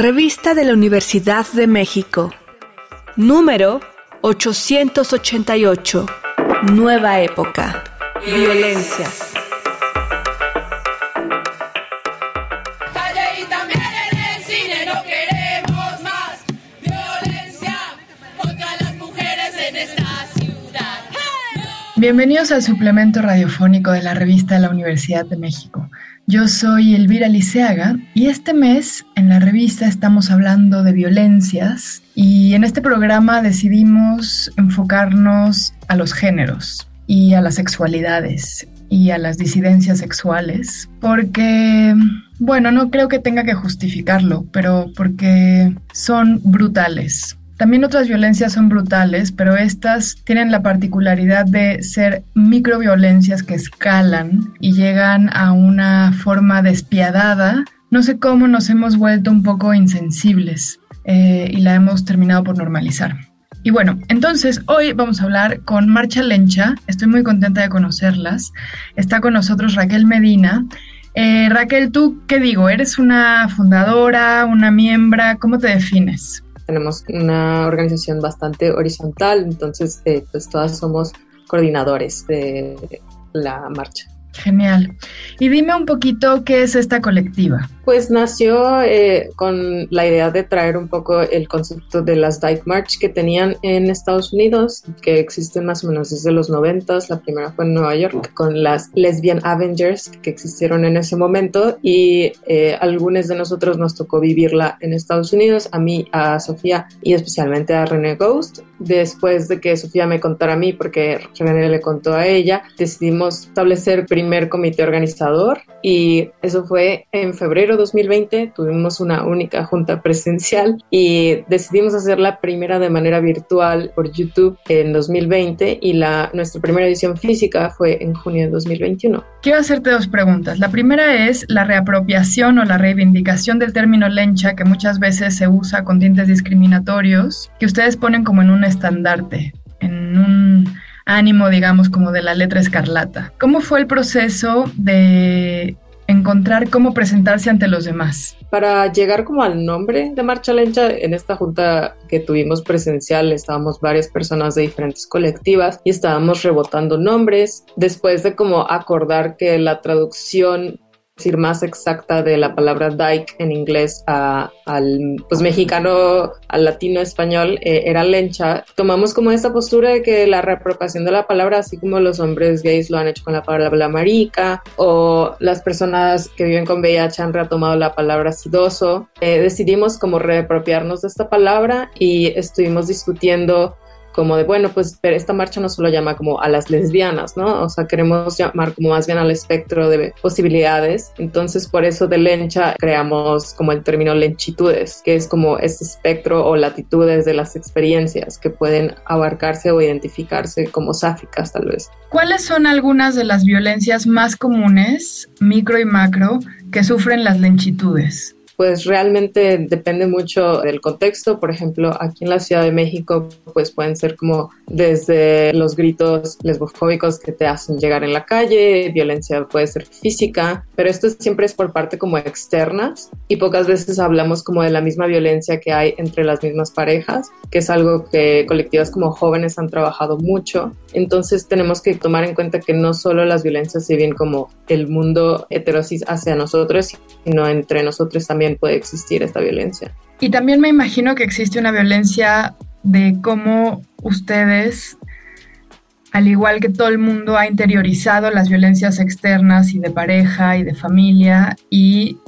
Revista de la Universidad de México. Número 888. Nueva época. Violencia. Bienvenidos al suplemento radiofónico de la revista de la Universidad de México. Yo soy Elvira Liceaga y este mes en la revista estamos hablando de violencias y en este programa decidimos enfocarnos a los géneros y a las sexualidades y a las disidencias sexuales porque, bueno, no creo que tenga que justificarlo, pero porque son brutales. También otras violencias son brutales, pero estas tienen la particularidad de ser microviolencias que escalan y llegan a una forma despiadada. No sé cómo nos hemos vuelto un poco insensibles eh, y la hemos terminado por normalizar. Y bueno, entonces hoy vamos a hablar con Marcha Lencha. Estoy muy contenta de conocerlas. Está con nosotros Raquel Medina. Eh, Raquel, ¿tú qué digo? ¿Eres una fundadora, una miembra? ¿Cómo te defines? Tenemos una organización bastante horizontal, entonces eh, pues todas somos coordinadores de la marcha. Genial. Y dime un poquito qué es esta colectiva. Pues nació eh, con la idea de traer un poco el concepto de las Dyke March que tenían en Estados Unidos, que existen más o menos desde los 90. La primera fue en Nueva York con las Lesbian Avengers que existieron en ese momento y eh, algunos de nosotros nos tocó vivirla en Estados Unidos, a mí, a Sofía y especialmente a René Ghost. Después de que Sofía me contara a mí, porque René le contó a ella, decidimos establecer primer comité organizador y eso fue en febrero 2020. Tuvimos una única junta presencial y decidimos hacer la primera de manera virtual por YouTube en 2020 y la, nuestra primera edición física fue en junio de 2021. Quiero hacerte dos preguntas. La primera es la reapropiación o la reivindicación del término lencha que muchas veces se usa con tintes discriminatorios que ustedes ponen como en un estandarte, en un ánimo, digamos, como de la letra escarlata. ¿Cómo fue el proceso de encontrar cómo presentarse ante los demás? Para llegar como al nombre de Marcha Lencha, en esta junta que tuvimos presencial estábamos varias personas de diferentes colectivas y estábamos rebotando nombres. Después de como acordar que la traducción decir más exacta de la palabra dyke en inglés al pues mexicano al latino español eh, era lencha. Tomamos como esta postura de que la reapropiación de la palabra así como los hombres gays lo han hecho con la palabra marica o las personas que viven con VIH han retomado la palabra sidoso eh, decidimos como reapropiarnos de esta palabra y estuvimos discutiendo como de, bueno, pues esta marcha no solo llama como a las lesbianas, ¿no? O sea, queremos llamar como más bien al espectro de posibilidades. Entonces, por eso de lencha creamos como el término lenchitudes, que es como ese espectro o latitudes de las experiencias que pueden abarcarse o identificarse como sáficas, tal vez. ¿Cuáles son algunas de las violencias más comunes, micro y macro, que sufren las lenchitudes? Pues realmente depende mucho del contexto. Por ejemplo, aquí en la Ciudad de México, pues pueden ser como desde los gritos lesbofóbicos que te hacen llegar en la calle, violencia puede ser física, pero esto siempre es por parte como externas y pocas veces hablamos como de la misma violencia que hay entre las mismas parejas, que es algo que colectivas como jóvenes han trabajado mucho. Entonces tenemos que tomar en cuenta que no solo las violencias se ven como el mundo heterosis hacia nosotros, sino entre nosotros también puede existir esta violencia. Y también me imagino que existe una violencia de cómo ustedes, al igual que todo el mundo, ha interiorizado las violencias externas y de pareja y de familia y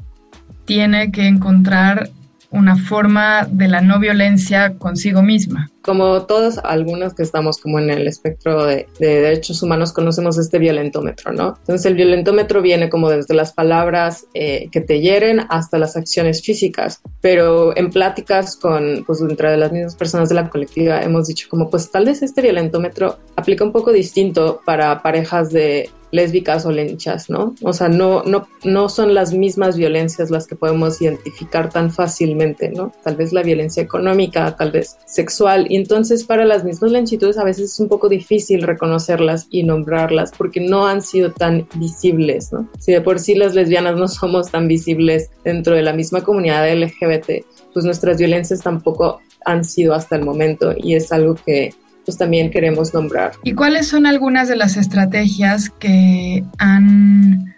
tiene que encontrar una forma de la no violencia consigo misma. Como todas, algunas que estamos como en el espectro de, derechos humanos, conocemos este violentómetro, ¿no? Entonces el violentómetro viene como desde las palabras eh, que te hieren hasta las acciones físicas, pero en pláticas con, pues entre las mismas personas de la colectiva hemos dicho como, pues tal vez este violentómetro aplica un poco distinto para parejas de lésbicas o lenchas, ¿no? O sea, no, no, no son las mismas violencias las que podemos identificar tan fácilmente, ¿no? Tal vez la violencia económica, tal vez sexual Y entonces para las mismas lenchitudes a veces es un poco difícil reconocerlas y nombrarlas porque no han sido tan visibles, ¿no? Si de por sí las lesbianas no somos tan visibles dentro de la misma comunidad LGBT, pues nuestras violencias tampoco han sido hasta el momento y es algo que pues también queremos nombrar. ¿Y cuáles son algunas de las estrategias que han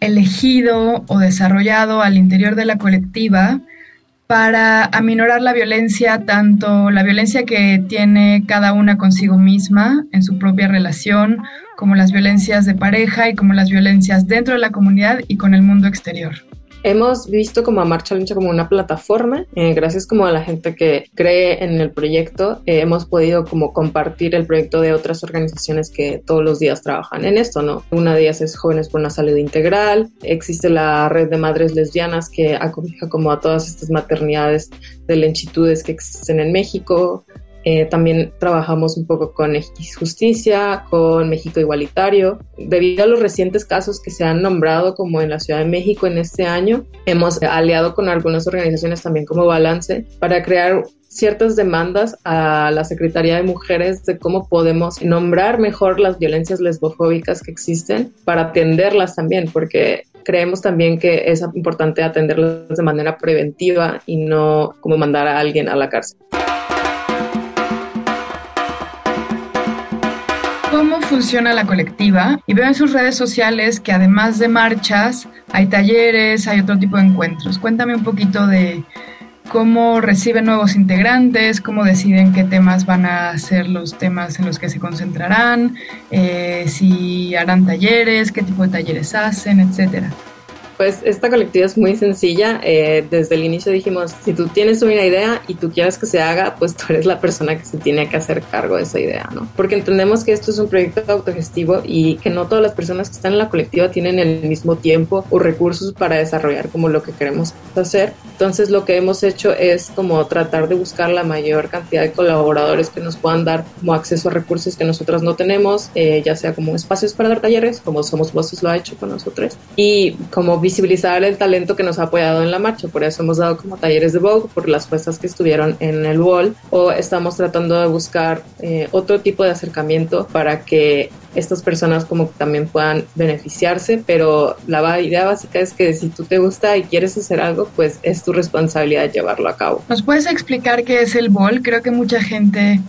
elegido o desarrollado al interior de la colectiva para aminorar la violencia, tanto la violencia que tiene cada una consigo misma en su propia relación, como las violencias de pareja y como las violencias dentro de la comunidad y con el mundo exterior. Hemos visto como a Marcha Lucha como una plataforma, eh, gracias como a la gente que cree en el proyecto, eh, hemos podido como compartir el proyecto de otras organizaciones que todos los días trabajan en esto, ¿no? Una de ellas es Jóvenes por una Salud Integral, existe la red de madres lesbianas que acogija como a todas estas maternidades de lenchitudes que existen en México, eh, también trabajamos un poco con Justicia, con México Igualitario. Debido a los recientes casos que se han nombrado como en la Ciudad de México en este año, hemos aliado con algunas organizaciones también como Balance para crear ciertas demandas a la Secretaría de Mujeres de cómo podemos nombrar mejor las violencias lesbofóbicas que existen para atenderlas también, porque creemos también que es importante atenderlas de manera preventiva y no como mandar a alguien a la cárcel. Funciona la colectiva y veo en sus redes sociales que además de marchas hay talleres, hay otro tipo de encuentros. Cuéntame un poquito de cómo reciben nuevos integrantes, cómo deciden qué temas van a ser los temas en los que se concentrarán, eh, si harán talleres, qué tipo de talleres hacen, etcétera. Pues esta colectiva es muy sencilla. Eh, desde el inicio dijimos, si tú tienes una idea y tú quieres que se haga, pues tú eres la persona que se tiene que hacer cargo de esa idea, ¿no? Porque entendemos que esto es un proyecto autogestivo y que no todas las personas que están en la colectiva tienen el mismo tiempo o recursos para desarrollar como lo que queremos hacer. Entonces lo que hemos hecho es como tratar de buscar la mayor cantidad de colaboradores que nos puedan dar acceso a recursos que nosotras no tenemos, eh, ya sea como espacios para dar talleres, como Somos Voces lo ha hecho con nosotros, y como visibilizar el talento que nos ha apoyado en la marcha. Por eso hemos dado como talleres de Vogue por las puestas que estuvieron en el Wall o estamos tratando de buscar eh, otro tipo de acercamiento para que estas personas como también puedan beneficiarse, pero la idea básica es que si tú te gusta y quieres hacer algo, pues es tu responsabilidad llevarlo a cabo. ¿Nos puedes explicar qué es el Wall? Creo que mucha gente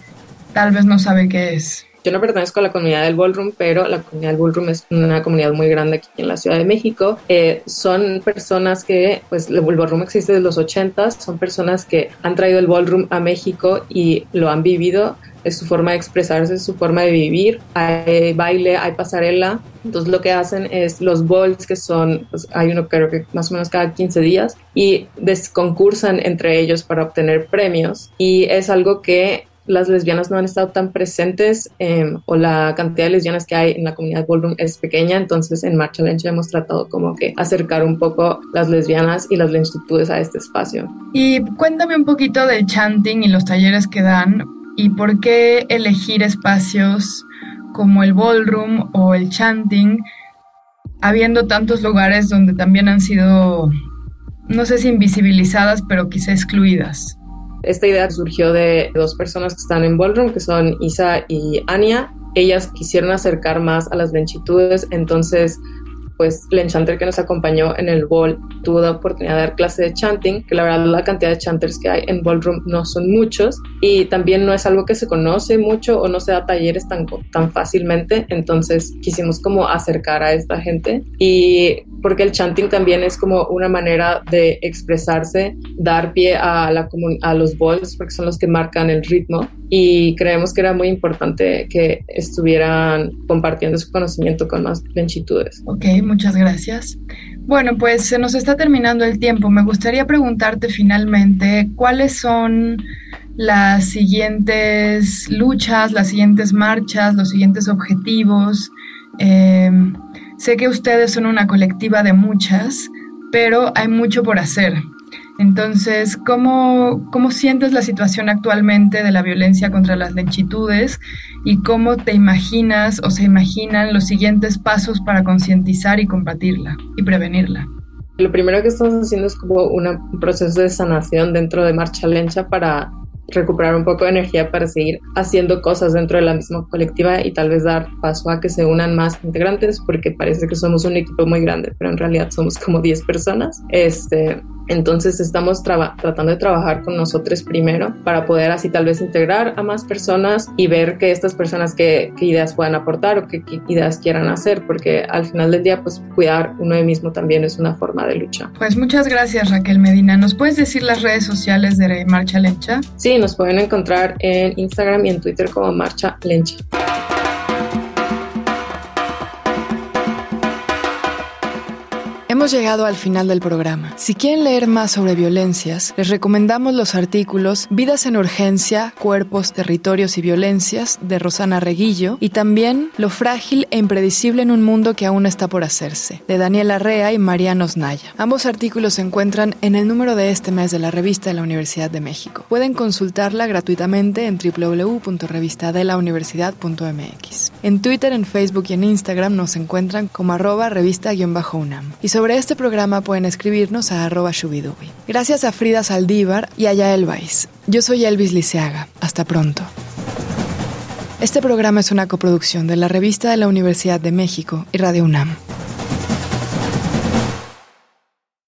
tal vez no sabe qué es. Yo no pertenezco a la comunidad del ballroom, pero la comunidad del ballroom es una comunidad muy grande aquí en la Ciudad de México. Eh, son personas que, pues el ballroom existe desde los 80, son personas que han traído el ballroom a México y lo han vivido. Es su forma de expresarse, es su forma de vivir. Hay baile, hay pasarela. Entonces lo que hacen es los balls, que son, pues, hay uno creo que más o menos cada 15 días, y concursan entre ellos para obtener premios. Y es algo que las lesbianas no han estado tan presentes em, o la cantidad de lesbianas que hay en la comunidad ballroom es pequeña, entonces en Marcha Lencha hemos tratado como que acercar un poco las lesbianas y las lentitudes a este espacio. Y cuéntame un poquito del chanting y los talleres que dan y por qué elegir espacios como el ballroom o el chanting, habiendo tantos lugares donde también han sido, no sé si invisibilizadas, pero quizá excluidas. Esta idea surgió de dos personas que están en Ballroom, que son Isa y Ania. Ellas quisieron acercar más a las lenchitudes, entonces pues el enchanter que nos acompañó en el ball tuvo la oportunidad de dar clase de chanting, que la verdad la cantidad de chanters que hay en ballroom no son muchos y también no es algo que se conoce mucho o no se da talleres tan, tan fácilmente, entonces quisimos como acercar a esta gente y porque el chanting también es como una manera de expresarse, dar pie a, la a los balls porque son los que marcan el ritmo y creemos que era muy importante que estuvieran compartiendo su conocimiento con más lentitudes. Ok, muchas gracias. Bueno, pues se nos está terminando el tiempo. Me gustaría preguntarte finalmente cuáles son las siguientes luchas, las siguientes marchas, los siguientes objetivos. Em, sé que ustedes son una colectiva de muchas, pero hay mucho por hacer. Entonces, ¿cómo, ¿cómo sientes la situación actualmente de la violencia contra las lechitudes y cómo te imaginas o se imaginan los siguientes pasos para concientizar y combatirla y prevenirla? Lo primero que estamos haciendo es como un proceso de sanación dentro de Marcha Lencha para recuperar un poco de energía para seguir haciendo cosas dentro de la misma colectiva y tal vez dar paso a que se unan más integrantes porque parece que somos un equipo muy grande, pero en realidad somos como 10 personas. Este, entonces estamos tratando de trabajar con nosotros primero para poder así tal vez integrar a más personas y ver que estas personas qué, ideas puedan aportar o qué, qué, ideas quieran hacer, porque al final del día pues cuidar uno de mismo también es una forma de lucha. Pues muchas gracias Raquel Medina. ¿Nos puedes decir las redes sociales de Marcha Lencha? Sí, nos pueden encontrar en Instagram y en Twitter como Marcha Lencha. Hemos llegado al final del programa. Si quieren leer más sobre violencias, les recomendamos los artículos Vidas en Urgencia, Cuerpos, Territorios y Violencias de Rosana Reguillo y también Lo frágil e impredecible en un mundo que aún está por hacerse, de Daniela Rea y Mariano Osnaya. Ambos artículos se encuentran en el número de este mes de la revista de la Universidad de México. Pueden consultarla gratuitamente en www.revistadelauniversidad.mx. En Twitter, en Facebook y en Instagram nos encuentran como arroba revista-unam. Este programa pueden escribirnos a arroba shubidubi. Gracias a Frida Saldívar y a Yael. Yo soy Elvis Liceaga. Hasta pronto. Este programa es una coproducción de la Revista de la Universidad de México y Radio UNAM.